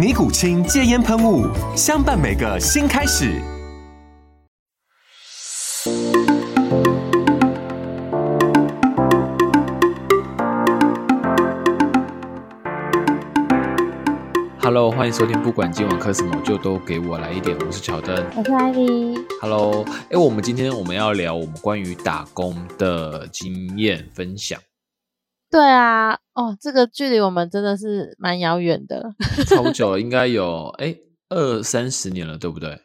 尼古清戒烟喷雾，相伴每个新开始。Hello，欢迎收听，不管今晚磕什么，就都给我来一点。我是乔登，我是艾莉。Hello，哎，我们今天我们要聊我们关于打工的经验分享。对啊，哦，这个距离我们真的是蛮遥远的，超久了，应该有哎二三十年了，对不对？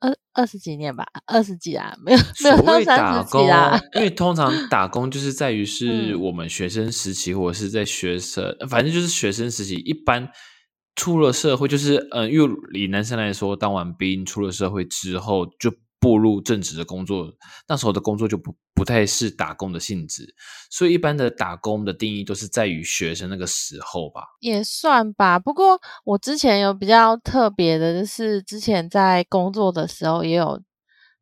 二二十几年吧，二十几啊，没有没有所到三十谓打工几啦。，因为 通常打工就是在于是嗯我们学生时期，或者是在学生，反正就是学生时期。一般出了社会，就是嗯、呃，因为以男生来说，当完兵出了社会之后，就步入正职的工作，那时候的工作就不不太是打工的性质，所以一般的打工的定义都是在于学生那个时候吧。也算吧，不过我之前有比较特别的，就是之前在工作的时候也有，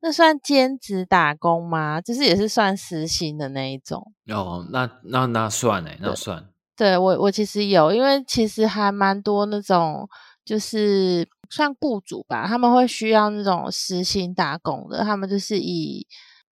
那算兼职打工吗？就是也是算实薪的那一种。哦，那那那算哎，那对算。对我，我其实有，因为其实还蛮多那种，就是算雇主吧，他们会需要那种实薪打工的，他们就是以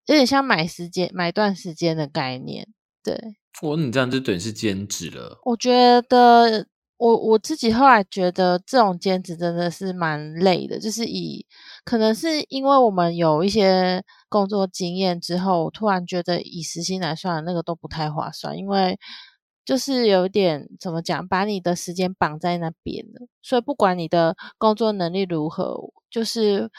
有点像买时间、买段时间的概念。对，我你这样就等于是兼职了。我觉得我我自己后来觉得这种兼职真的是蛮累的，就是以可能是因为我们有一些工作经验之后，我突然觉得以时薪来算，那个都不太划算，因为就是有点怎么讲，把你的时间绑在那边了，所以不管你的工作能力如何，就是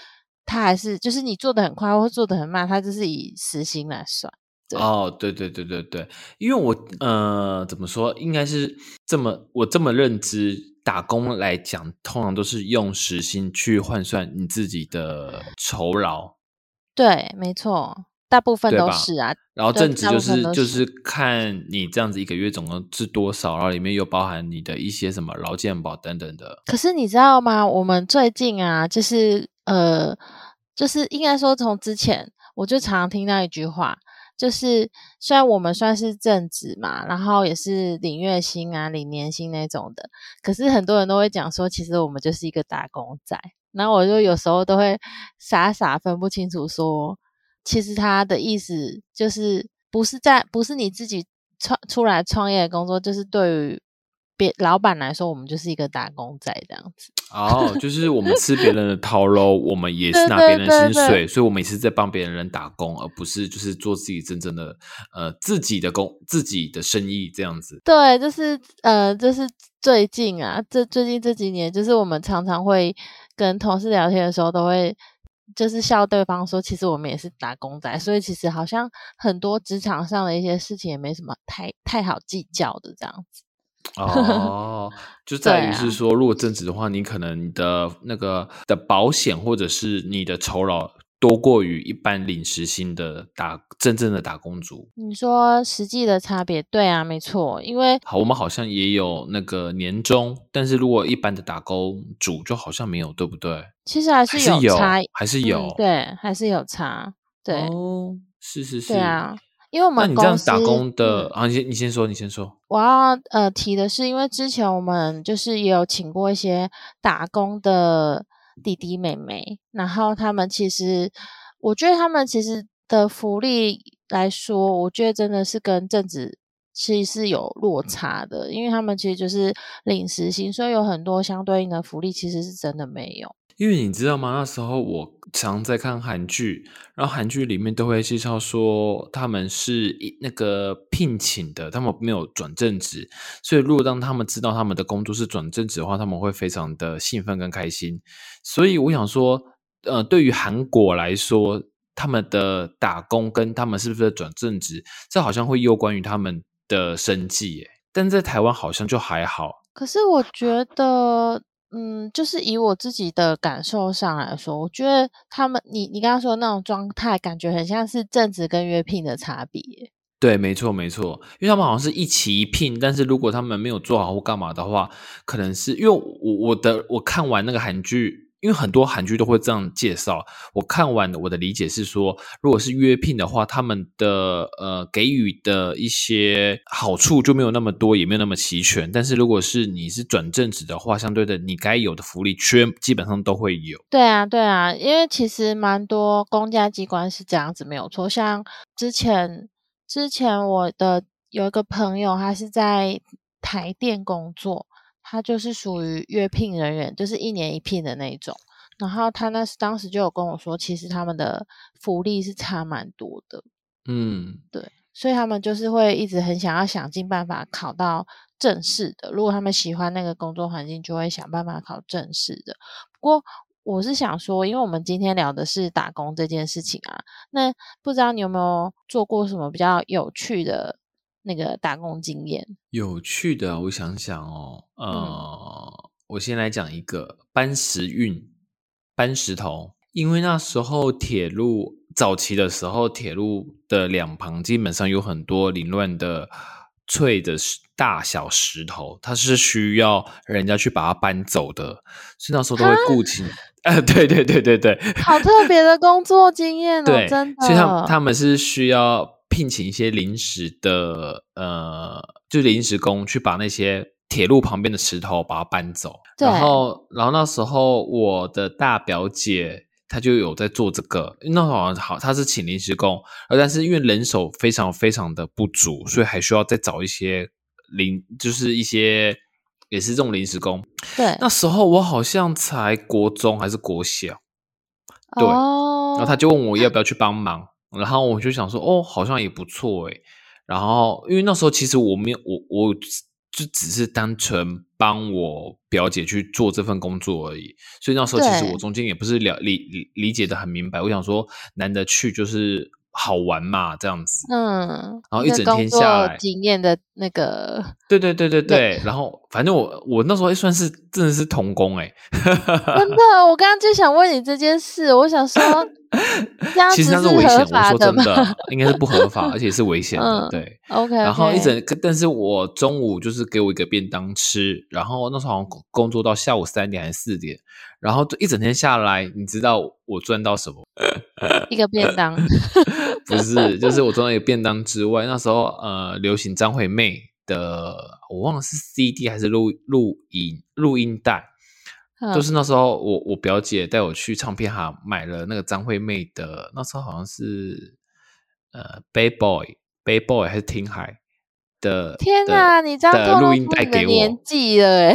他还是就是你做的很快或做的很慢，他就是以时薪来算。对哦，对对对对对，因为我呃怎么说，应该是这么我这么认知，打工来讲，通常都是用时薪去换算你自己的酬劳，对，没错，大部分都是啊。然后正职就是就是看你这样子一个月总共是多少，然后里面又包含你的一些什么劳健保等等的。可是你知道吗？我们最近啊，就是呃，就是应该说从之前我就常常听到一句话，就是虽然我们算是正职嘛，然后也是领月薪啊、领年薪那种的，可是很多人都会讲说，其实我们就是一个打工仔。然后我就有时候都会傻傻分不清楚说，其实他的意思就是不是在不是你自己创出来创业的工作，就是对于别老板来说，我们就是一个打工仔这样子。哦，就是我们吃别人的套喽，我们也是拿别人的薪对对水，所以我们也是在帮别人打工，而不是就是做自己真正的呃自己的工、自己的生意这样子。对，就是呃，就是最近啊，这最近这几年，就是我们常常会跟同事聊天的时候，都会就是笑对方说，其实我们也是打工仔，所以其实好像很多职场上的一些事情也没什么太太好计较的这样子。哦，就 在于是说，如果正职的话，你可能你的那个的保险或者是你的酬劳多过于一般领时薪的打真正的打工族。你说实际的差别，对啊，没错，因为好，我们好像也有那个年终，但是如果一般的打工族就好像没有，对不对？其实还是有差，还是有嗯，对，还是有差，对，哦，是是是，对啊，因为我们那你这样打工的嗯啊，你先你先说，你先说。我要呃提的是，因为之前我们就是也有请过一些打工的弟弟妹妹，然后他们其实，我觉得他们其实的福利来说，我觉得真的是跟正职其实是有落差的，因为他们其实就是领时薪，所以有很多相对应的福利其实是真的没有。因为你知道吗？那时候我常在看韩剧，然后韩剧里面都会介绍说他们是那个聘请的，他们没有转正职，所以如果当他们知道他们的工作是转正职的话，他们会非常的兴奋跟开心。所以我想说，呃，对于韩国来说，他们的打工跟他们是不是转正职，这好像会攸关于他们的生计，耶。但在台湾好像就还好。可是我觉得。嗯，就是以我自己的感受上来说，我觉得他们，你你刚刚说那种状态，感觉很像是正职跟约聘的差别。对，没错，没错，因为他们好像是一起一聘，但是如果他们没有做好或干嘛的话，可能是因为我我的我看完那个韩剧。因为很多韩剧都会这样介绍，我看完我的理解是说，如果是约聘的话，他们的呃给予的一些好处就没有那么多，也没有那么齐全。但是如果是你是转正职的话，相对的你该有的福利，全基本上都会有。对啊，对啊，因为其实蛮多公家机关是这样子，没有错。像之前之前我的有一个朋友，他是在台电工作。他就是属于约聘人员，就是一年一聘的那种。然后他那时当时就有跟我说，其实他们的福利是差蛮多的。嗯，对，所以他们就是会一直很想要想尽办法考到正式的。如果他们喜欢那个工作环境，就会想办法考正式的。不过我是想说，因为我们今天聊的是打工这件事情啊，那不知道你有没有做过什么比较有趣的？那个打工经验有趣的，我想想哦，呃，我先来讲一个搬石运、搬石头，因为那时候铁路早期的时候，铁路的两旁基本上有很多凌乱的脆的大小石头，它是需要人家去把它搬走的，所以那时候都会顾及。呃，对对对对对，好特别的工作经验哦，真的，所以他他们是需要。聘请一些临时的，呃，就临时工去把那些铁路旁边的石头把它搬走。然后，然后那时候我的大表姐她就有在做这个。那好像好，她是请临时工，而但是因为人手非常非常的不足，所以还需要再找一些临，就是一些也是这种临时工。对，那时候我好像才国中还是国小，对，然后他就问我要不要去帮忙。然后我就想说，哦，好像也不错诶。然后因为那时候其实我没有，我我就只是单纯帮我表姐去做这份工作而已。所以那时候其实我中间也不是了理理理解的很明白。我想说，难得去就是。好玩嘛，这样子，嗯，然后一整天下来经验的那个，对对对对对，然后反正我我那时候算是真的是童工哎，真的，我刚刚就想问你这件事，我想说，其实那是危险，我说真的，应该是不合法，而且是危险的，对，OK，然后一整，但是我中午就是给我一个便当吃，然后那时候好像工作到下午三点还是四点。然后一整天下来，你知道我赚到什么？一个便当？不是，就是我赚到一个便当之外，那时候呃，流行张惠妹的，我忘了是 CD 还是录录音录音带，就是那时候我我表姐带我去唱片行买了那个张惠妹的，那时候好像是呃，Bad Boy，Bad Boy 还是听海。的天哪，你这样录音带给我年纪了哎，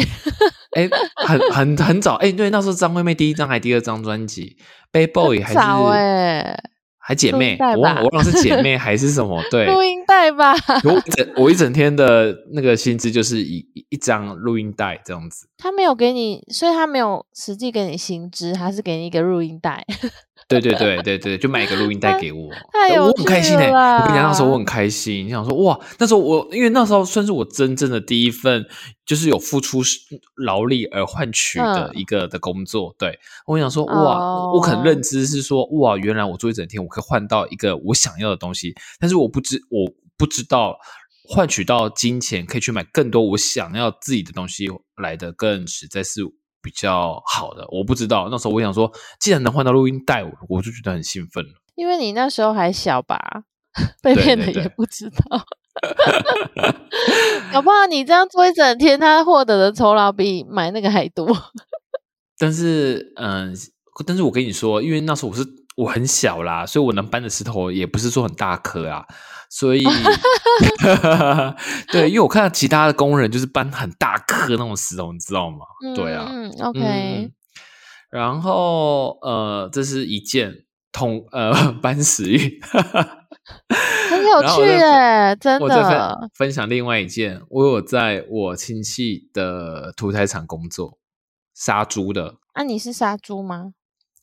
哎，很很很早哎，对，那时候张惠妹第一张还第二张专辑《Bad Boy》还是哎，还姐妹，我忘我忘了是姐 妹还是什么？对，录音带吧。我整我一整天的那个薪资就是一一张录音带这样子。他没有给你，所以他没有实际给你薪资，他是给你一个录音带。对对对对对，就买一个录音带给我，我很开心哎！我跟你讲，那时候我很开心。你想说哇，那时候我因为那时候算是我真正的第一份，就是有付出劳力而换取的一个的工作。对我想说哇，我可能认知是说哇，原来我做一整天，我可以换到一个我想要的东西，但是我不知我不知道换取到金钱可以去买更多我想要自己的东西来的更实在是。比较好的，我不知道。那时候我想说，既然能换到录音带，我就觉得很兴奋了。因为你那时候还小吧，被骗的也不知道。搞不好你这样做一整天，他获得的酬劳比买那个还多。但是，嗯，但是我跟你说，因为那时候我是我很小啦，所以我能搬的石头也不是说很大颗啊。所以，对，因为我看到其他的工人就是搬很大颗那种石头，你知道吗？对啊，OK。然后呃，这是一件通呃 搬石运，很有趣然后我再耶，真我分的。分享另外一件，我有在我亲戚的屠宰场工作，杀猪的。啊，你是杀猪吗？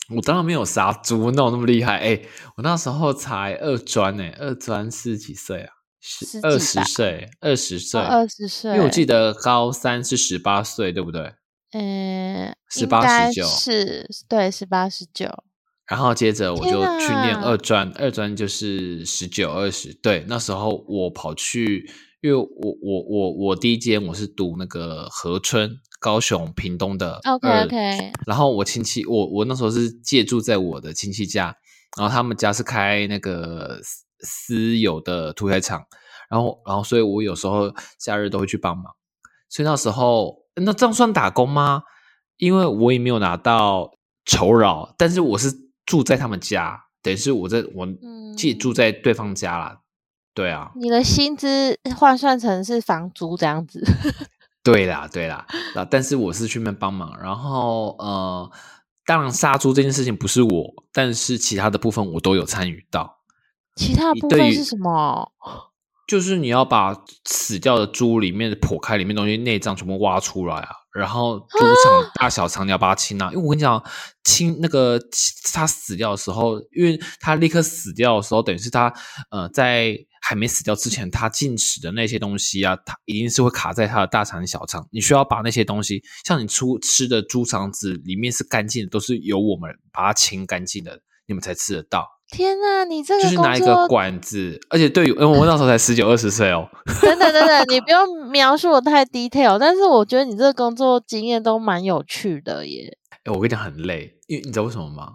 我当然没有杀猪，那我那么厉害。哎，我那时候才二专呢，二专是几岁啊？十二十岁，二十岁，二十岁，因为我记得高三是十八岁，对不对？嗯，十八十九是对，十八十九。然后接着我就去念二专，二专就是十九二十。对，那时候我跑去，因为我我我我第一间我是读那个和春，高雄屏东的 OK OK，然后我亲戚，我我那时候是借住在我的亲戚家，然后他们家是开那个私私有的屠宰场，然后然后所以我有时候假日都会去帮忙，所以那时候那这样算打工吗？因为我也没有拿到酬劳，但是我是住在他们家，等于是我在我借住在对方家啦。对啊，你的薪资换算成是房租这样子。对啦，对啦，啊，但是我是去那边帮忙，然后呃，当然杀猪这件事情不是我，但是其他的部分我都有参与到，其他的部分是什么？就是你要把死掉的猪里面的剖开里面东西内脏全部挖出来啊，然后猪肠大小肠你要把它清啊，因为我跟你讲，清那个它死掉的时候，因为它立刻死掉的时候，等于是它呃在还没死掉之前，它进食的那些东西啊，它一定是会卡在它的大肠小肠，你需要把那些东西，像你出吃的猪肠子里面是干净的，都是由我们把它清干净的，你们才吃得到。天呐，你这个就是拿一个管子，而且对于，因为我那时候才十九二十岁哦，等等等等，你不 用描述的太 detail，但是我觉得你这个工作经验都蛮有趣的耶。哎，我跟你讲很累，因为你知道为什么吗？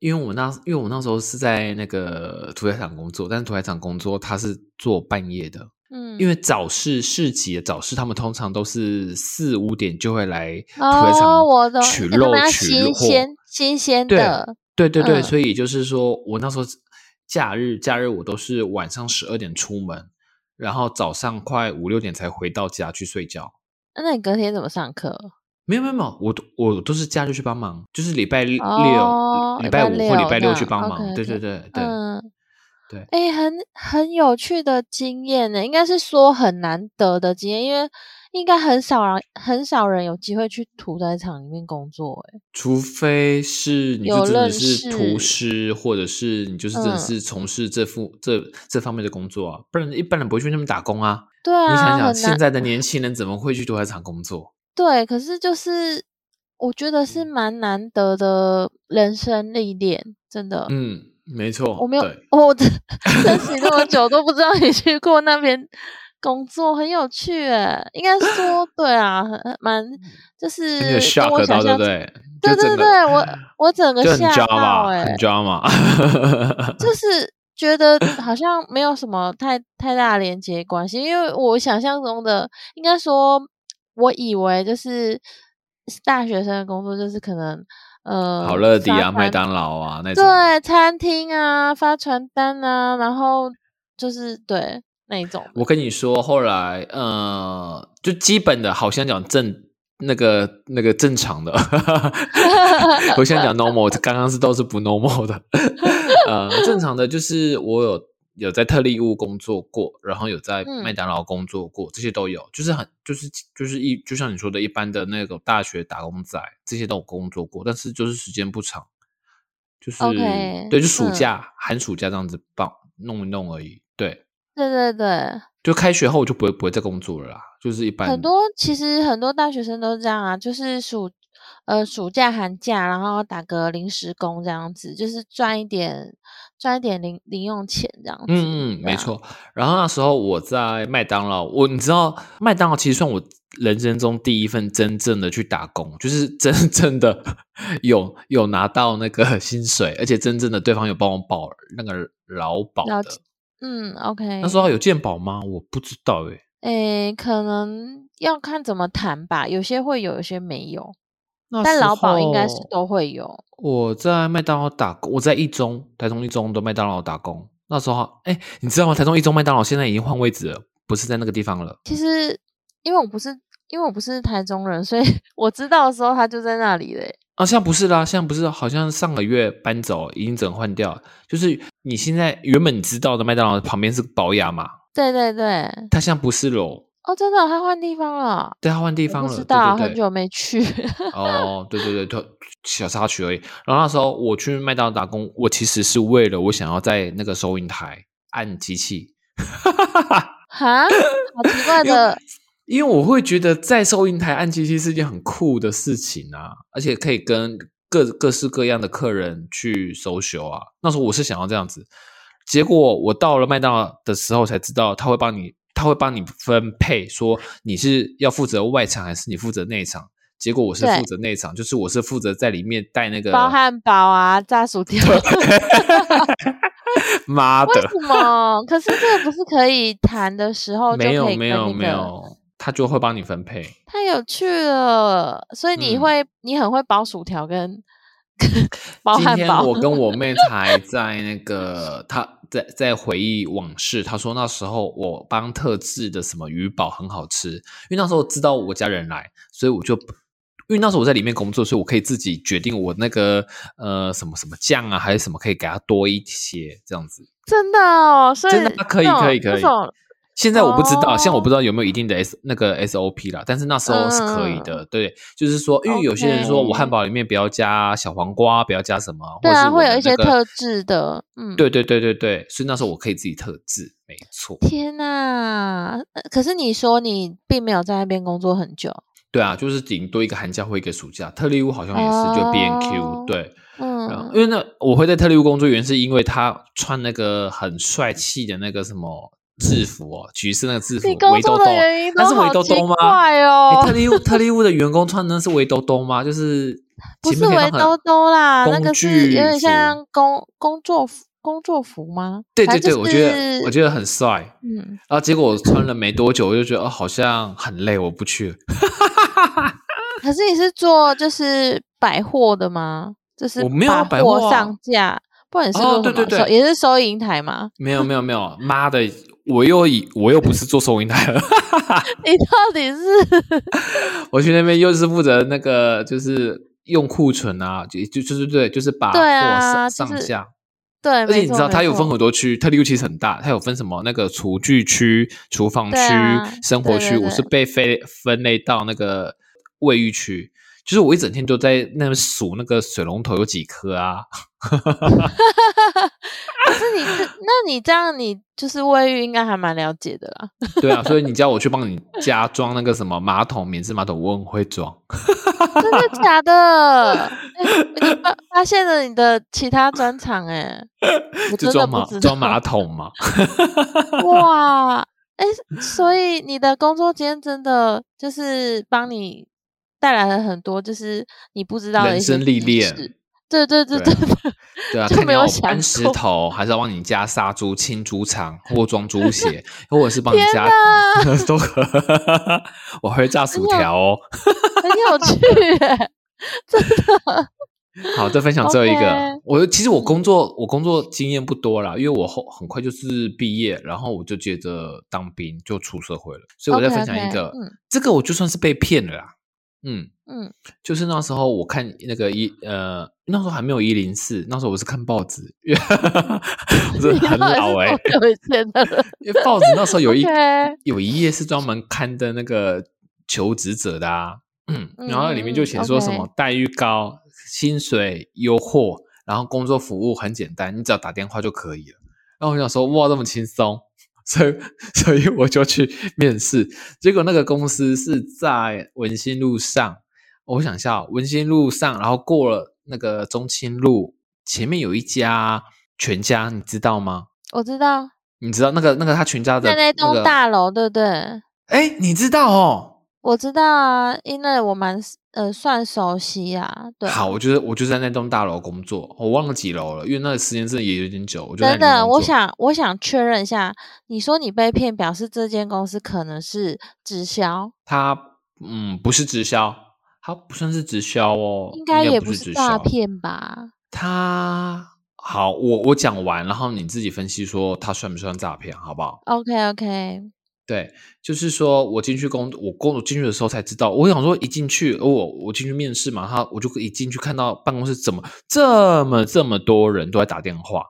因为我那因为我那时候是在那个屠宰场工作，但是屠宰场工作它是做半夜的，嗯，因为早市市集的早市，他们通常都是四五点就会来屠宰场取肉取货，新鲜新鲜的，对对对，嗯所以就是说，我那时候假日假日我都是晚上十二点出门，然后早上快五六点才回到家去睡觉。那你隔天怎么上课？没有没有没有，我都我都是假日去帮忙，就是礼拜六、哦礼拜五或礼拜六去帮忙。对对对对，嗯，对哎、很很有趣的经验呢，应该是说很难得的经验，因为应该很少人很少人有机会去屠宰场里面工作。哎，除非是你就有真的认是厨识师，或者是你就是真的嗯是从事这副、这这方面的工作啊，不然一般人不会去那边打工啊。对啊，你想想，现在的年轻人怎么会去屠宰场工作？对，可是就是我觉得是蛮难得的人生历练，真的。嗯，没错，我没有对，我认识你那么久都不知道你去过那边工作，很有趣诶。应该说，对啊，很很蛮就是跟我想象对？对对对，我我整个吓到 drama，诶、很 drama。就是觉得好像没有什么太太大的连接关系，因为我想象中的，应该说，我以为就是大学生的工作就是可能呃，好乐迪啊，麦当劳啊那种。对，餐厅啊，发传单啊，然后就是对那一种。我跟你说，后来呃，就基本的，好像讲正那个那个正常的，我现在讲 normal，刚刚是都是不 normal 的。呃，正常的就是我有有在特利屋工作过，然后有在嗯麦当劳工作过，这些都有，就是很就是就是一就像你说的，一般的那种大学打工仔，这些都有工作过，但是就是时间不长，就是对，就暑嗯假、寒暑假这样子帮弄一弄而已，对。对对对，就开学后我就不会不会再工作了啦，就是一般很多其实很多大学生都这样啊，就是暑呃暑假寒假，然后打个临时工这样子，就是赚一点赚一点零零用钱这样子。嗯嗯。没错。然后那时候我在麦当劳，我你知道麦当劳其实算我人生中第一份真正的去打工，就是真 正的有有拿到那个薪水，而且真正的对方有帮我保那个劳保的。嗯，OK。那时候有健保吗？我不知道诶、诶，可能要看怎么谈吧，有些会有，有些没有，但劳保应该是都会有。我在麦当劳打工，我在一中台中一中的麦当劳打工。那时候，哎，你知道吗？台中一中麦当劳现在已经换位置了，不是在那个地方了。其实因为我不是因为我不是台中人，所以 我知道的时候他就在那里嘞。啊，现在不是啦，现在不是，好像上个月搬走，已经整个换掉了。就是你现在原本你知道的麦当劳旁边是宝雅嘛，对对对，它现在不是喽。哦，真的，他换地方了。对，他换地方了。不知道，很久没去。哦，对对对，就小插曲而已。然后那时候我去麦当劳打工，我其实是为了我想要在那个收银台按机器。哈，好奇怪 的。因为我会觉得在收银台按机器是件很酷的事情啊，而且可以跟各各式各样的客人去收修啊。那时候我是想要这样子，结果我到了麦当劳的时候才知道，他会帮你。他会帮你分配，说你是要负责外场还是你负责内场。结果我是负责内场，就是我是负责在里面带那个包汉堡啊、炸薯条。妈的！为什么？可是这个不是可以谈的时候没有没有没有，他就会帮你分配。太有趣了，所以你会你很会包薯条跟 包汉堡。今天我跟我妹 才在那个她。在在回忆往事，她说那时候我帮特制的什么鱼堡很好吃，因为那时候知道我家人来，所以我就因为那时候我在里面工作，所以我可以自己决定我那个呃什么什么酱啊还是什么可以给他多一些这样子。真的哦，所以真的可以可以可以。现在我不知道，现在我不知道有没有一定的 S 那个 SOP 啦，但是那时候是可以的。对，就是说，因为有些人说我汉堡里面不要加小黄瓜，不要加什么，对啊，会有一些特制的。嗯，对对对对对，所以那时候我可以自己特制，没错。天哪！可是你说你并没有在那边工作很久。对啊，就是顶多一个寒假或一个暑假。特利屋好像也是就 B N Q，对，嗯，因为那我会在特利屋工作，原因是因为他穿那个很帅气的那个什么。制服哦，橘色那个制服，围兜兜，那是围兜兜吗？哦，特利屋特利屋的员工穿的是围兜兜吗？就是不是围兜兜啦，那个是有点像工工作服工作服吗？对对对，我觉得我觉得很帅，嗯，然后结果我穿了没多久，我就觉得哦，好像很累，我不去了。可是你是做就是百货的吗？就是我没有百货上架，不然是对对对，也是收银台吗？没有没有没有，妈的！我又以我又不是做收银台了，你到底是？我去那边又是负责那个，就是用库存啊，就就就是对，就是把货上上下。对，而且你知道它有分很多区，它利屋其实很大，它有分什么那个厨具区、厨房区、生活区，我是被分分类到那个卫浴区。就是我一整天都在那边数那个水龙头有几颗啊。可是你，那你这样，你就是卫浴应该还蛮了解的啦。对啊，所以你叫我去帮你加装那个什么马桶，免治马桶，我很会装。真的假的？发发现了你的其他专长哎，就装马装马桶吗。哇，哎，所以你的工作间真的就是帮你。带来了很多，就是你不知道的人生历练。对对对对 对啊！就没有搬石头，还是要帮你家杀猪、清猪场或装猪 血，或者是帮你家都可。我会炸薯条哦，很有趣，真的。好，再分享最后一个。我其实我工作，我工作经验不多啦，因为我后很快就是毕业，然后我就接着当兵，就出社会了。所以我再分享一个，这个我就算是被骗了啦。嗯。嗯，就是那时候我看那个一呃，那时候还没有一零四，那时候我是看报纸，我是很老哎，因为报纸那时候有一 有一页是专门刊登那个求职者的啊，嗯，然后里面就写说什么待遇高、薪水优厚，然后工作服务很简单，你只要打电话就可以了。然后我想说，哇，这么轻松。所以，所以我就去面试，结果那个公司是在文心路上。我想一下，文心路上，然后过了那个中清路，前面有一家全家，你知道吗？我知道。你知道那个那个他全家的在那栋大楼，对不对？哎，你知道哦。我知道啊，因为我蛮呃算熟悉啊。对，好，我觉得我就在那栋大楼工作，我忘了几楼了，因为那个时间真的也有点久。等等，我想我想确认一下，你说你被骗，表示这间公司可能是直销？它嗯不是直销，它不算是直销哦，应该也不是诈骗吧？它好，我我讲完，然后你自己分析说它算不算诈骗，好不好？OK OK。对，就是说我进去工，我工作进去的时候才知道。我想说，一进去，我我进去面试嘛，他我就一进去看到办公室怎么这么这么多人都在打电话，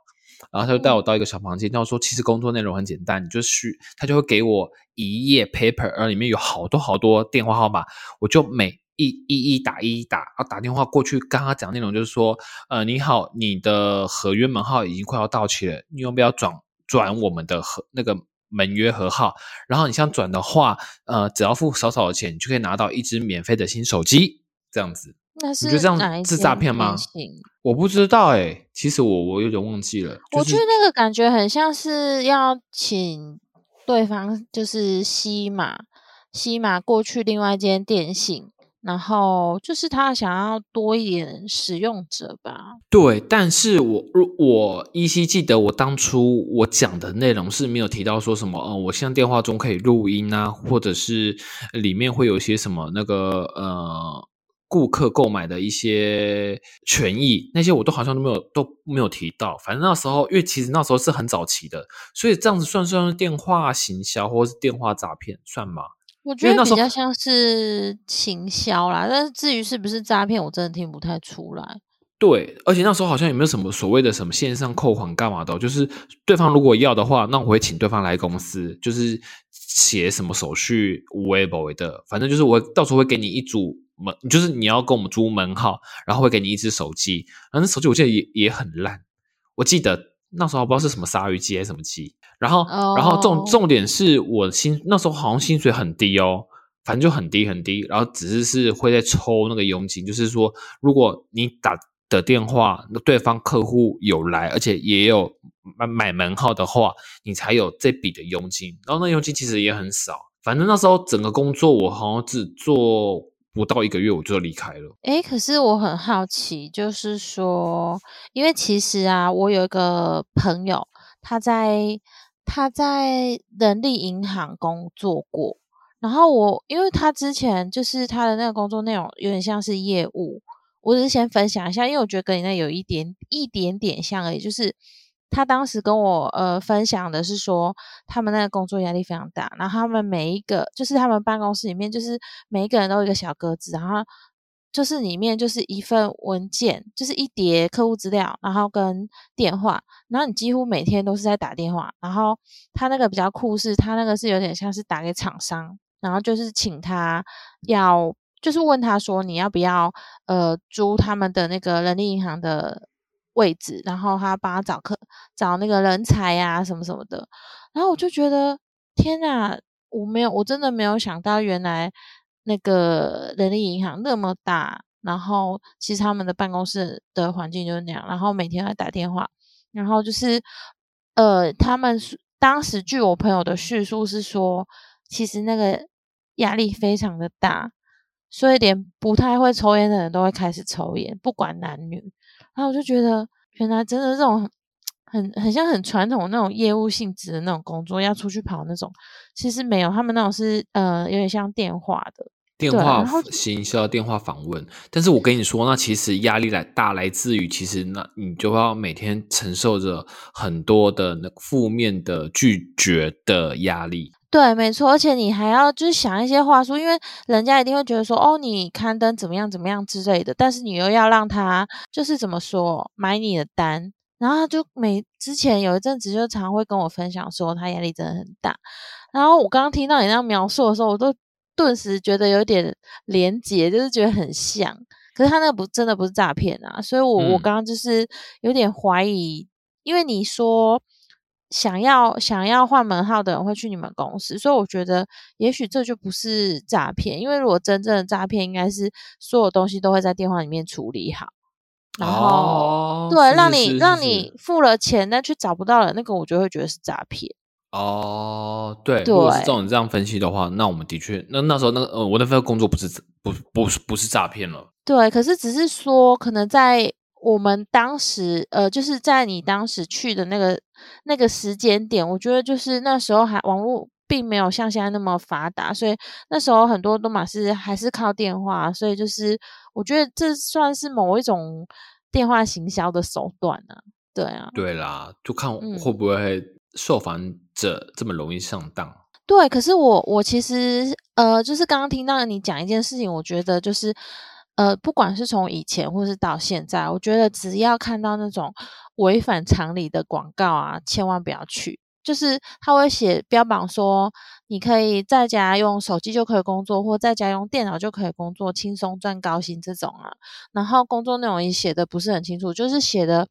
然后他就带我到一个小房间，他说其实工作内容很简单，你就需他就会给我一页 paper，而里面有好多好多电话号码，我就每一一一打一一打，然后打电话过去跟他讲内容，就是说，呃，你好，你的合约门号已经快要到期了，你要不要转转我们的合那个？门约和号，然后你想转的话，呃，只要付少少的钱，你就可以拿到一支免费的新手机，这样子。那是你觉得这样是诈骗吗？我不知道哎，其实我我有点忘记了。我觉得那个感觉很像是要请对方就是西马西马过去另外一间电信。然后就是他想要多一点使用者吧。对，但是我我依稀记得我当初我讲的内容是没有提到说什么，呃，我现在电话中可以录音啊，或者是里面会有一些什么那个呃顾客购买的一些权益，那些我都好像都没有都没有提到。反正那时候，因为其实那时候是很早期的，所以这样子算不算电话行销或是电话诈骗，算吗？我觉得比较像是行销啦，但是至于是不是诈骗，我真的听不太出来。对，而且那时候好像也没有什么所谓的什么线上扣款干嘛的，就是对方如果要的话，那我会请对方来公司，就是写什么手续无为不为的，反正就是我到时候会给你一组门，就是你要跟我们租门号，然后会给你一只手机，然后那手机我记得也也很烂，我记得那时候不知道是什么鲨鱼机还是什么机。然后，然后重重点是我薪那时候好像薪水很低哦，反正就很低很低。然后只是是会在抽那个佣金，就是说如果你打的电话，那对方客户有来，而且也有买买门号的话，你才有这笔的佣金。然后那佣金其实也很少。反正那时候整个工作我好像只做不到一个月，我就离开了。诶，可是我很好奇，就是说，因为其实啊，我有一个朋友，他在。他在人力银行工作过，然后我因为他之前就是他的那个工作内容有点像是业务，我只是先分享一下，因为我觉得跟你那有一点一点点像而已。就是他当时跟我呃分享的是说，他们那个工作压力非常大，然后他们每一个就是他们办公室里面就是每一个人都有一个小格子，然后。就是里面就是一份文件，就是一叠客户资料，然后跟电话，然后你几乎每天都是在打电话。然后他那个比较酷是，他那个是有点像是打给厂商，然后就是请他要，就是问他说你要不要呃租他们的那个人力银行的位置，然后他帮他找客找那个人才呀什么什么的。然后我就觉得天呐，我没有，我真的没有想到原来。那个人力银行那么大，然后其实他们的办公室的环境就是那样，然后每天在打电话，然后就是呃，他们当时据我朋友的叙述是说，其实那个压力非常的大，所以连不太会抽烟的人都会开始抽烟，不管男女。然后我就觉得，原来真的这种很很像很传统那种业务性质的那种工作，要出去跑那种，其实没有，他们那种是呃，有点像电话的。电话行销、电话访问，但是我跟你说，那其实压力来大，来自于其实那你就要每天承受着很多的那负面的拒绝的压力。对，没错，而且你还要就是想一些话术，因为人家一定会觉得说，哦，你刊登怎么样怎么样之类的，但是你又要让他就是怎么说买你的单，然后他就每之前有一阵子就常会跟我分享说，他压力真的很大。然后我刚刚听到你那样描述的时候，我都。顿时觉得有点连结，就是觉得很像，可是他那个不真的不是诈骗啊，所以我我刚刚就是有点怀疑，因为你说想要想要换门号的人会去你们公司，所以我觉得也许这就不是诈骗，因为如果真正的诈骗，应该是所有东西都会在电话里面处理好，然后对让你让你付了钱但却找不到了，那个我就会觉得是诈骗。哦，对，如果是这种这样分析的话，那我们的确，那那时候那个呃，我那份工作不是不不是不是诈骗了。对，可是只是说，可能在我们当时，呃，就是在你当时去的那个那个时间点，我觉得就是那时候还网络并没有像现在那么发达，所以那时候很多都嘛是还是靠电话，所以就是我觉得这算是某一种电话行销的手段呢。对啊，对啦，就看会不会受访。者这么容易上当？对，可是我我其实呃，就是刚刚听到你讲一件事情，我觉得就是呃，不管是从以前或是到现在，我觉得只要看到那种违反常理的广告啊，千万不要去。就是他会写标榜说，你可以在家用手机就可以工作，或在家用电脑就可以工作，轻松赚高薪这种啊。然后工作内容也写的不是很清楚，就是写的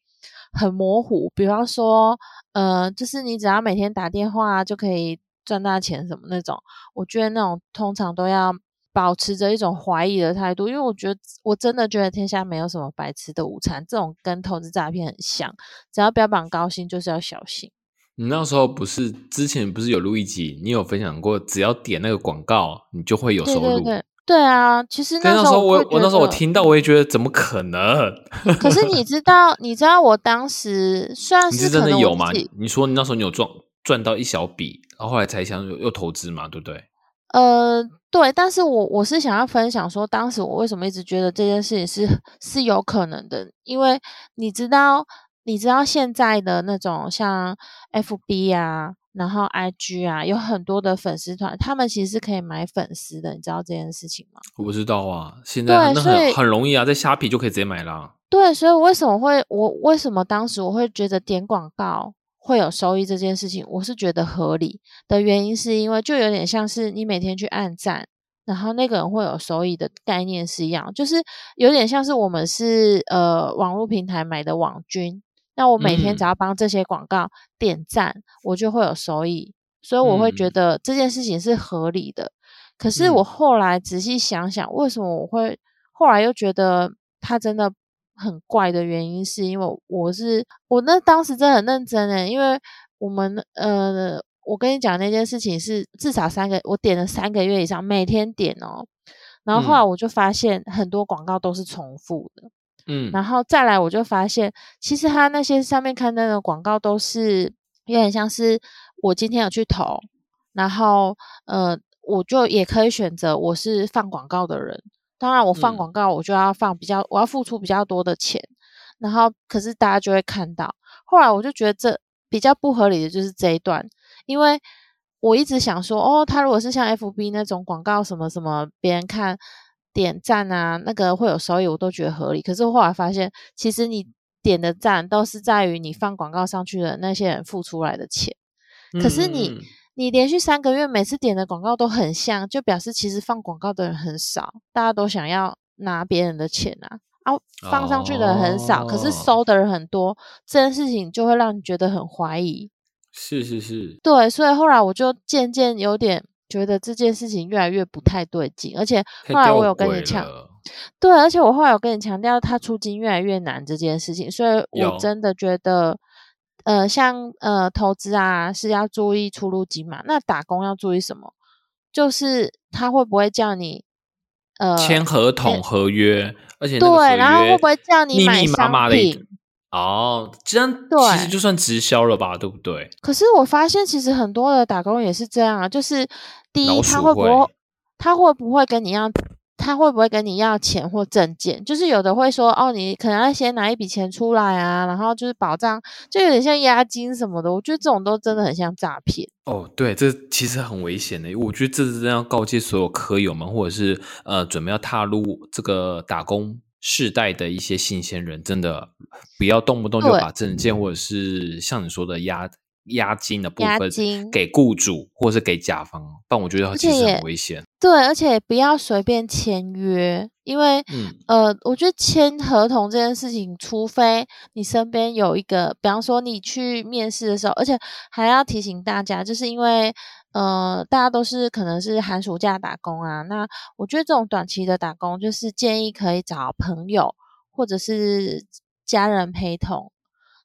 很模糊。比方说，呃，就是你只要每天打电话就可以赚大钱什么那种。我觉得那种通常都要保持着一种怀疑的态度，因为我觉得我真的觉得天下没有什么白吃的午餐，这种跟投资诈骗很像，只要标榜高薪就是要小心。你那时候不是之前不是有录一集，你有分享过，只要点那个广告，你就会有收入。对对对啊，其实那时候我我那时候我听到，我也觉得怎么可能？可是你知道，你知道我当时虽然是真的有吗？你说你那时候你有赚赚到一小笔，然后后来才想又投资嘛，对不对？呃，对，但是我我是想要分享说，当时我为什么一直觉得这件事情是是有可能的，因为你知道。你知道现在的那种像 F B 啊，然后 I G 啊，有很多的粉丝团，他们其实是可以买粉丝的，你知道这件事情吗？我不知道啊，现在那很很容易啊，在虾皮就可以直接买啦。对，所以为什么会我为什么当时我会觉得点广告会有收益这件事情，我是觉得合理的原因，是因为就有点像是你每天去按赞，然后那个人会有收益的概念是一样，就是有点像是我们是呃网络平台买的网军。那我每天只要帮这些广告点赞，我就会有收益，所以我会觉得这件事情是合理的。可是我后来仔细想想，为什么我会后来又觉得它真的很怪的原因，是因为我是我那当时真的很认真诶，因为我们呃，我跟你讲那件事情是至少三个，我点了三个月以上，每天点哦，然后后来我就发现很多广告都是重复的。嗯，然后再来，我就发现，其实他那些上面刊登的广告都是有点像是我今天有去投，然后呃，我就也可以选择我是放广告的人。当然，我放广告，我就要放比较，我要付出比较多的钱。然后，可是大家就会看到。后来我就觉得这比较不合理的就是这一段，因为我一直想说，哦，他如果是像 FB 那种广告什么什么，别人看。点赞啊，那个会有收益，我都觉得合理。可是后来发现，其实你点的赞都是在于你放广告上去的那些人付出来的钱。可是你你连续三个月每次点的广告都很像，就表示其实放广告的人很少，大家都想要拿别人的钱啊。啊，放上去的人很少，可是收的人很多，这件事情就会让你觉得很怀疑。是是是，对，所以后来我就渐渐有点。觉得这件事情越来越不太对劲，而且后来我有跟你强，对，而且我后来有跟你强调，他出金越来越难这件事情，所以我真的觉得，呃，像呃投资啊是要注意出入金嘛，那打工要注意什么？就是他会不会叫你呃签合同合约，而且对，然后会不会叫你买商品？哦，这样其实就算直销了吧，对不对？可是我发现，其实很多的打工也是这样啊，就是第一，他会不会，他会不会跟你要，他会不会跟你要钱或证件？就是有的会说，哦，你可能要先拿一笔钱出来啊，然后就是保障，就有点像押金什么的。我觉得这种都真的很像诈骗。哦，对，这其实很危险的。我觉得这是要告诫所有科友们，或者是呃，准备要踏入这个打工。世代的一些新鲜人，真的不要动不动就把证件或者是像你说的押押金的部分给雇主或者是给甲方，但我觉得其实很危险。对，而且不要随便签约，因为呃，我觉得签合同这件事情，除非你身边有一个，比方说你去面试的时候，而且还要提醒大家，就是因为。呃，大家都是可能是寒暑假打工啊。那我觉得这种短期的打工，就是建议可以找朋友或者是家人陪同。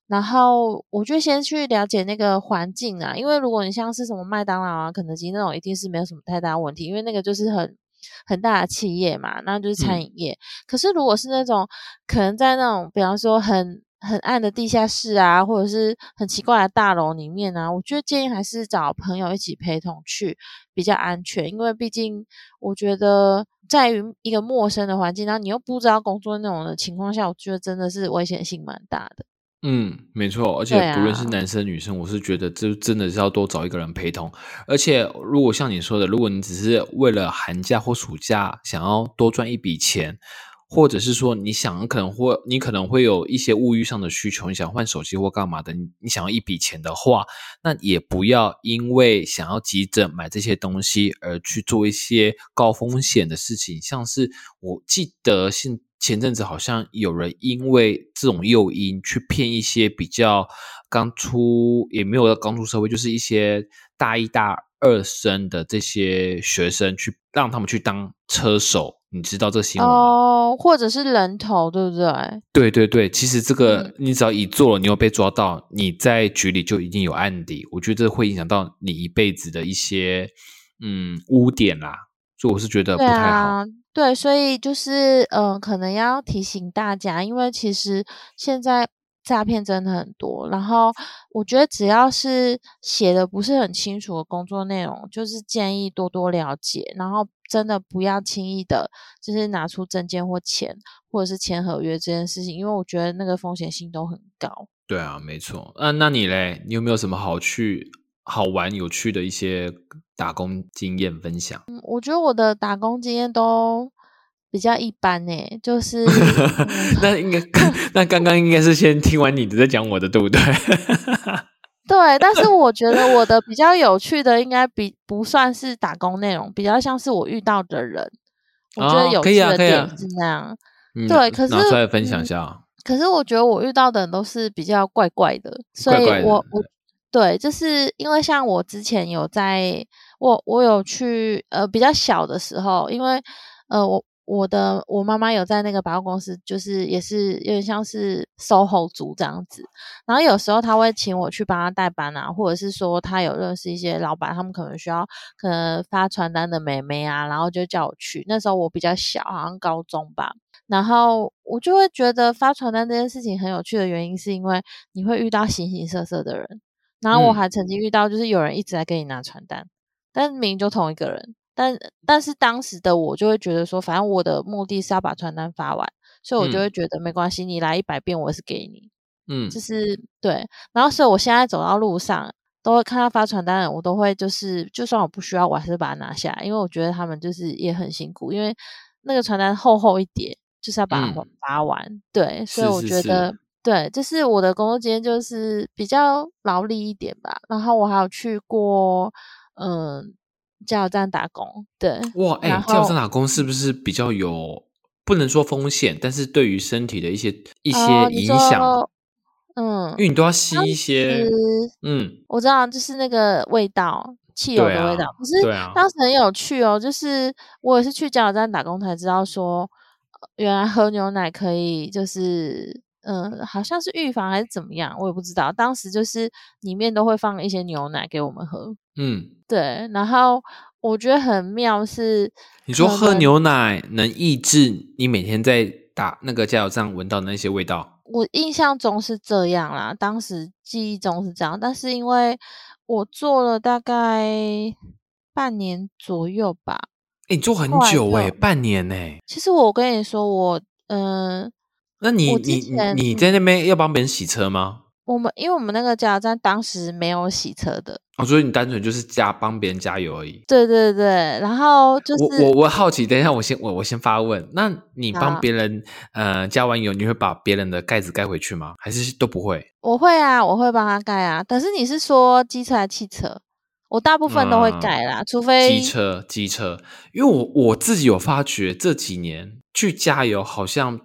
然后我就先去了解那个环境啊，因为如果你像是什么麦当劳啊、肯德基那种，一定是没有什么太大问题，因为那个就是很很大的企业嘛，那就是餐饮业。可是如果是那种可能在那种，比方说很很暗的地下室啊，或者是很奇怪的大楼里面啊，我觉得建议还是找朋友一起陪同去比较安全，因为毕竟我觉得在于一个陌生的环境，然后你又不知道工作内容的情况下，我觉得真的是危险性蛮大的。嗯，没错，而且不论是啊男生女生，我是觉得这真的是要多找一个人陪同。而且，如果像你说的，如果你只是为了寒假或暑假想要多赚一笔钱，或者是说你想可能会你可能会有一些物欲上的需求，你想换手机或干嘛的，你你想要一笔钱的话，那也不要因为想要急着买这些东西而去做一些高风险的事情，像是我记得现前阵子好像有人因为这种诱因去骗一些比较刚出也没有刚出社会，就是一些大一大二生的这些学生去让他们去当车手，你知道这新闻吗？哦，或者是人头，对不对？对对对，其实这个嗯你只要一做了，你有被抓到，你在局里就一定有案底。我觉得这会影响到你一辈子的一些嗯污点啦，所以我是觉得不太好。啊，对，所以就是呃，可能要提醒大家，因为其实现在诈骗真的很多，然后我觉得只要是写的不是很清楚的工作内容，就是建议多多了解，然后真的不要轻易的，就是拿出证件或钱，或者是签合约这件事情，因为我觉得那个风险性都很高。对啊，没错。啊，那你嘞，你有没有什么好去、好玩、有趣的一些打工经验分享？嗯，我觉得我的打工经验都比较一般诶，就 是嗯那应该，那刚刚应该是先听完你的再讲我的，对不对？对，但是我觉得我的比较有趣的，应该比不算是打工内容，比较像是我遇到的人。我觉得有趣的点是那样，嗯对可拿出是来分享一嗯下。可是我觉得我遇到的人都是比较怪怪的，所以我我对，就是因为像我之前有在，我我有去呃比较小的时候，因为呃我我的我妈妈有在那个百货公司，就是也是有点像是 SOHO 族这样子，然后有时候他会请我去帮他代班啊，或者是说他有认识一些老板，他们可能需要可能发传单的妹妹啊，然后就叫我去。那时候我比较小，好像高中吧，然后我就会觉得发传单这件事情很有趣的原因，是因为你会遇到形形色色的人。然后我嗯还曾经遇到，就是有人一直在给你拿传单，但明明就同一个人，但但是当时的我就会觉得说，反正我的目的是要把传单发完，所以我就嗯会觉得没关系，你来一百遍我也是给你。嗯就是对，然后所以我现在走到路上都会看到发传单的人，我都会就是就算我不需要，我还是把它拿下来，因为我觉得他们就是也很辛苦，因为那个传单厚厚一叠，就是要把它嗯发完。对，所以我是是是觉得对，就是我的工作经验就是比较劳力一点吧。然后我还有去过嗯加油站打工，对，哇，哎、然加油站打工是不是比较有不能说风险，但是对于身体的一些一些影响，说嗯因，为你都要吸一些，嗯，我知道，就是那个味道，汽油的味道。可是当时很有趣哦，就是我也是去加油站打工才知道说，呃原来喝牛奶可以，就是嗯，好像是预防还是怎么样，我也不知道。当时就是里面都会放一些牛奶给我们喝，嗯，对。然后我觉得很妙是，你说喝牛奶能抑制你每天在打那个加油站闻到的那些味道？我印象中是这样啦，当时记忆中是这样，但是因为我做了大概半年左右吧。哎、你做很久哎、就半年呢、其实我跟你说，我嗯、那你你你你在那边要帮别人洗车吗？我们因为我们那个加油站当时没有洗车的，哦，所以你单纯就是加帮别人加油而已。对对对，然后就是我我我好奇，等一下我先我我先发问，那你帮别人呃加完油，你会把别人的盖子盖回去吗？还是都不会？我会啊，我会帮他盖啊。但是你是说机车还是汽车？我大部分都会嗯盖啦，除非机车机车，因为我我自己有发觉这几年去加油好像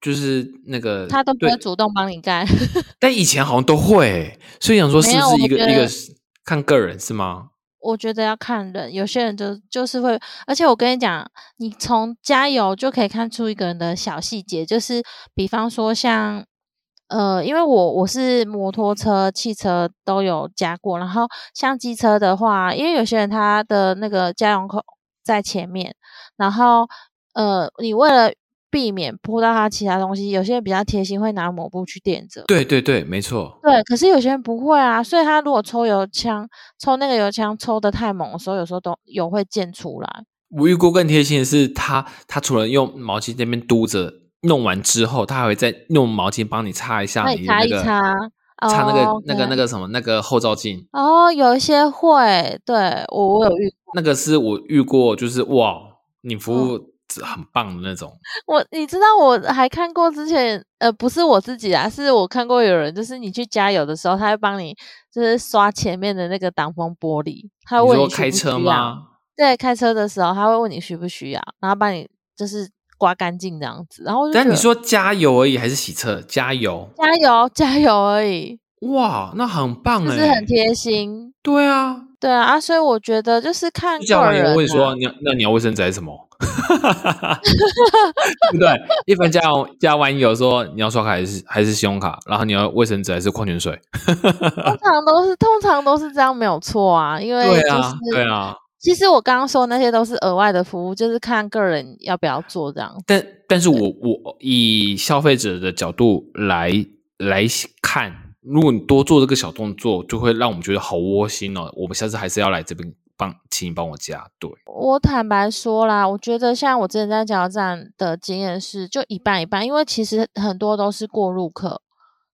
就是那个他都不对会主动帮你干。但以前好像都会，所以想说是不是一个一个看个人是吗？我觉得要看人，有些人就就是会，而且我跟你讲，你从加油就可以看出一个人的小细节，就是比方说像，呃，因为我我是摩托车、汽车都有加过，然后像机车的话，因为有些人他的那个加油口在前面，然后呃，你为了避免扑到他其他东西，有些人比较贴心，会拿抹布去垫着。对对对，没错。对，可是有些人不会啊，所以他如果抽油枪，抽那个油枪抽的太猛的时候，有时候都油会溅出来。我遇过更贴心的是他，他除了用毛巾那边嘟着弄完之后，他还会再用毛巾帮你擦一下那你擦那个一擦，擦那个、哦那个那个什么那个后照镜。哦，有一些会，对我我有遇那个是我遇过，就是哇，你服嗯务很棒的那种。我，你知道我还看过之前，呃，不是我自己啊，是我看过有人，就是你去加油的时候，他会帮你就是刷前面的那个挡风玻璃，他会你问需说开车不需要？吗？对，开车的时候他会问你需不需要，然后帮你就是刮干净这样子，然后但你说加油而已，还是洗车？加油，加油加油而已，哇，那很棒就哎，是很贴心。对啊，对啊，啊所以我觉得就是看个人、啊。友问说，你那你要卫生纸还是什么？对不对？一般加完加完有说你要刷卡还是还是信用卡，然后你要卫生纸还是矿泉水？通常都是通常都是这样，没有错啊，因 为就是对啊，对啊。其实我刚刚说那些都是额外的服务，就是看个人要不要做这样。但但是我我以消费者的角度来来看，如果你多做这个小动作，就会让我们觉得好窝心哦。我们下次还是要来这边帮，请你帮我加。对，我坦白说啦，我觉得像我之前在加油站的经验是，就一半一半，因为其实很多都是过路客，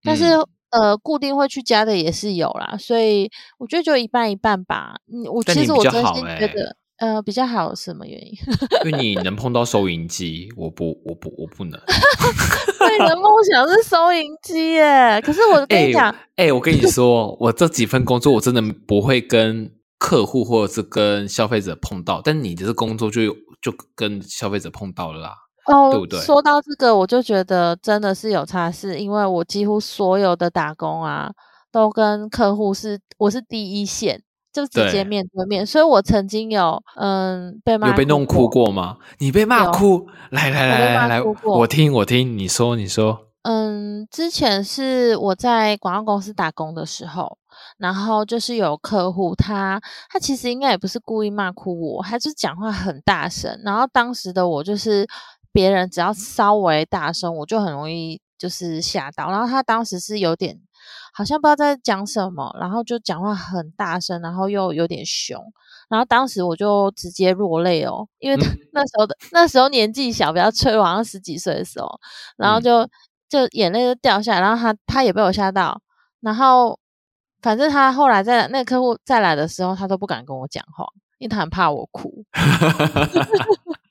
但是、嗯呃，固定会去加的也是有啦，所以我觉得就一半一半吧。嗯，我其实我真心觉得，呃，比较好，什么原因？因为你能碰到收银机，我不，我不，我不能。所以你的梦想是收银机耶。可是我跟哎你讲，哎、我跟你说，我这几份工作我真的不会跟客户或者是跟消费者碰到，但你的这工作就有就跟消费者碰到了啦。哦，对不对说到这个，我就觉得真的是有差事，因为我几乎所有的打工啊，都跟客户是我是第一线，就直接对面对面，所以我曾经有嗯被骂有被弄哭过，吗？你被骂哭？来来来来来，我听我听，你说你说。嗯，之前是我在广告公司打工的时候，然后就是有客户他他其实应该也不是故意骂哭我，他就是讲话很大声，然后当时的我就是别人只要稍微大声，我就很容易就是吓到，然后他当时是有点好像不知道在讲什么，然后就讲话很大声，然后又有点凶。然后当时我就直接落泪哦，因为 那时候的那时候年纪小，比较脆弱，好像十几岁的时候，然后嗯就、就眼泪就掉下来，然后他他也被我吓到，然后反正他后来在那个客户再来的时候，他都不敢跟我讲话，因为他很怕我哭。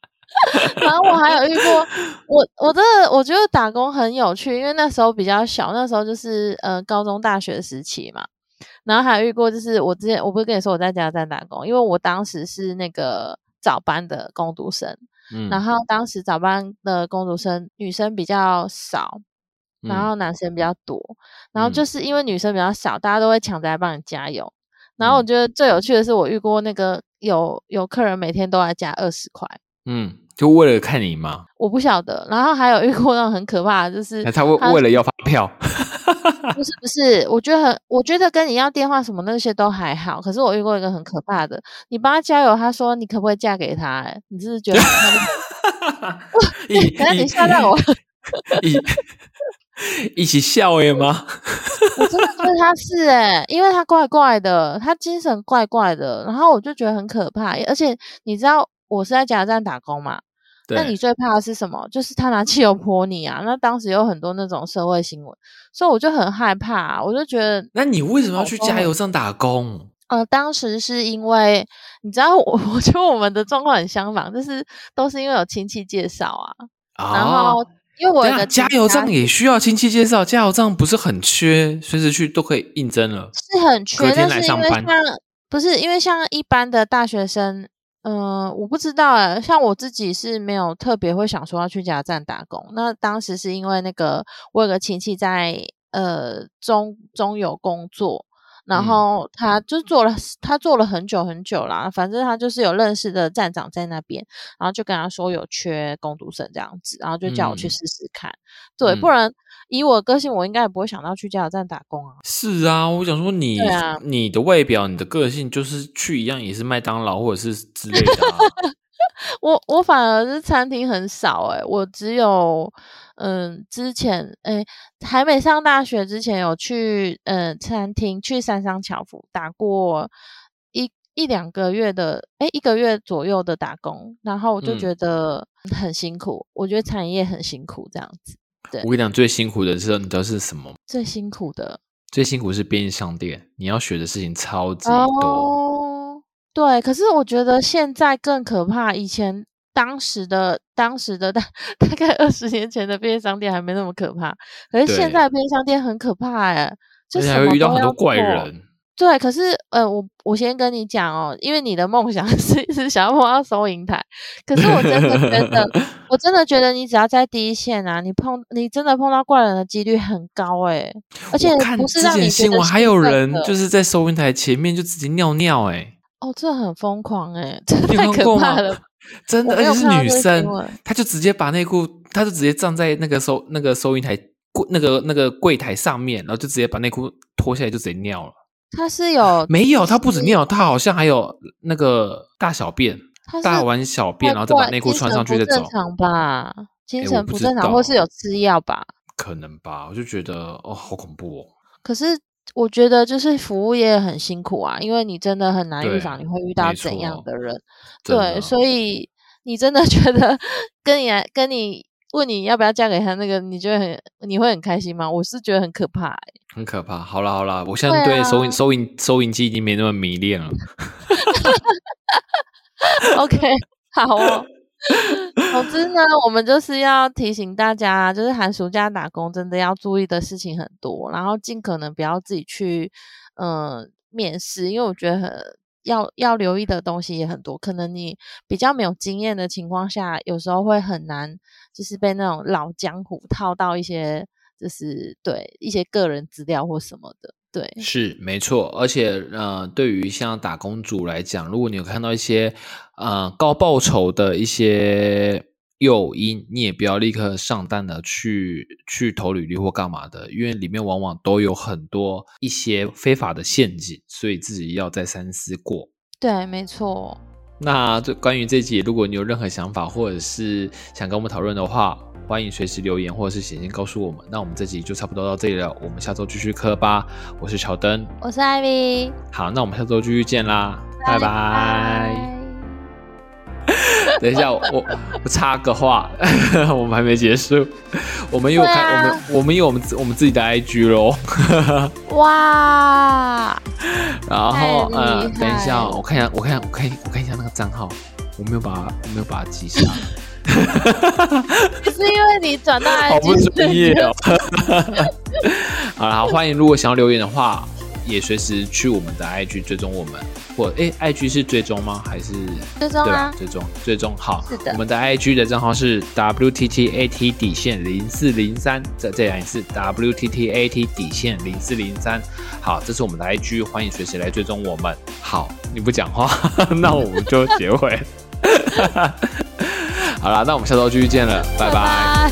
然后我还有遇过，我我真的我觉得打工很有趣，因为那时候比较小，那时候就是呃高中大学时期嘛。然后还有遇过，就是我之前我不是跟你说我在加油站打工，因为我当时是那个早班的工读生，嗯，然后当时早班的工读生女生比较少，然嗯后男生比较多，然后嗯就是因为女生比较少，大家都会抢着来帮你加油。然后我嗯觉得最有趣的是，我遇过那个有有客人每天都来加二十块，嗯，就为了看你嘛，我不晓得。然后还有遇过那种很可怕的，就是 他为为了要发票，不是不是，我觉得很，我觉得跟你要电话什么那些都还好。可是我遇过一个很可怕的，你帮他加油，他说你可不可以嫁给他、欸？你是不是觉得可能 你吓到我，一一起笑耶吗？我真的觉得他是哎、因为他怪怪的，他精神怪怪的，然后我就觉得很可怕。而且你知道我是在加油站打工嘛？那你，最怕的是什么？就是他拿汽油泼你啊！那当时有很多那种社会新闻，所以我就很害怕、啊我就觉得那你为什么要去加油站打工？呃，当时是因为你知道我，我觉得我们的状况很相仿，就是都是因为有亲戚介绍啊，然啊后，因为我有一个等一下加油站也需要亲戚介绍，加油站不是很缺，随时去都可以应征了。是很缺，但是因为像不是因为像一般的大学生，嗯、我不知道哎，像我自己是没有特别会想说要去加油站打工。那当时是因为那个我有个亲戚在呃中中油工作，然嗯后他就做了他做了很久很久啦，反正他就是有认识的站长在那边，然后就跟他说有缺工读生这样子，然后就叫我去嗯试试看。对，不嗯然以我的个性，我应该也不会想到去加油站打工啊。是啊，我想说你、啊你的外表、你的个性，就是去一样也是麦当劳或者是之类的、啊。我我反而是餐厅很少诶、我只有嗯之前诶还没上大学之前有去嗯餐厅去三商巧福打过一一两个月的，哎，一个月左右的打工，然后我就嗯觉得很辛苦。我觉得产业很辛苦，这样子对我跟你讲，最辛苦的时候你知道是什么？最辛苦的最辛苦是便利商店，你要学的事情超级多。哦。对，可是我觉得现在更可怕。以前当时的当时的 大大概二十年前的便利商店还没那么可怕，可是现在的便利商店很可怕哎，就而且还会遇到很多怪人。对，可是呃，我我先跟你讲哦，因为你的梦想 是是想要碰到收银台，可是我真的觉得，我真的觉得你只要在第一线啊，你碰你真的碰到怪人的几率很高诶，而且我不是让你新闻，还有人就是在收银台前面就直接尿尿、欸，哦，这很疯狂诶，这太可怕了。真的，而且是女生，她就直接把内裤，她就直接站在那个收那个收银台柜那个那个柜台上面，然后就直接把内裤脱下来就直接尿了。她是有没有，她不止尿，她好像还有那个大小便，大完小便，然后再把内裤穿上去再走精神不正。常吧？精神不正常，或是有吃药吧？可能吧，我就觉得哦，好恐怖哦。可是我觉得就是服务业很辛苦啊，因为你真的很难预对想你会遇到怎样的人。对，所以你真的觉得跟你来跟你问你要不要嫁给他那个，你觉得很你会很开心吗？我是觉得很可怕、欸。很可怕。好了好了，我现在对对收银、啊收银收银机已经没那么迷恋了。OK，好哦。总之呢，我们就是要提醒大家，就是寒暑假打工真的要注意的事情很多，然后尽可能不要自己去嗯、呃面试，因为我觉得很要要留意的东西也很多，可能你比较没有经验的情况下，有时候会很难，就是被那种老江湖套到一些就是对一些个人资料或什么的，对，是没错，而且呃，对于像打工族来讲，如果你有看到一些呃高报酬的一些诱因，你也不要立刻上当的去去投履历或干嘛的，因为里面往往都有很多一些非法的陷阱，所以自己要再三思过。对，没错。那这关于这集，如果你有任何想法或者是想跟我们讨论的话，欢迎随时留言或者是写信告诉我们。那我们这集就差不多到这里了，我们下周继续磕吧。我是乔登，我是艾米，好，那我们下周继续见啦，拜拜。等一下，我我我插个话，我们还没结束，我们有对开、啊我们我们有我们自我们自己的 IG 咯。哇，然后太呃，等一下我看一下，我看一下，我看一我看一下那个账号，我没有把它我没有把它记下来。是因为你转到 IG 好不专业哦是。好啦，欢迎如果想要留言的话，也随时去我们的 IG 追踪我们，或哎 IG 是追踪吗？还是追踪对吧啊？，追踪追踪好。是的我们的 IG 的账号是 WTTAT 底线零四零三，再再讲一次 WTTAT 底线零四零三。好，这是我们的 IG，欢迎随时来追踪我们。好，你不讲话，那我们就结尾。好啦，那我们下周继续见了，拜拜拜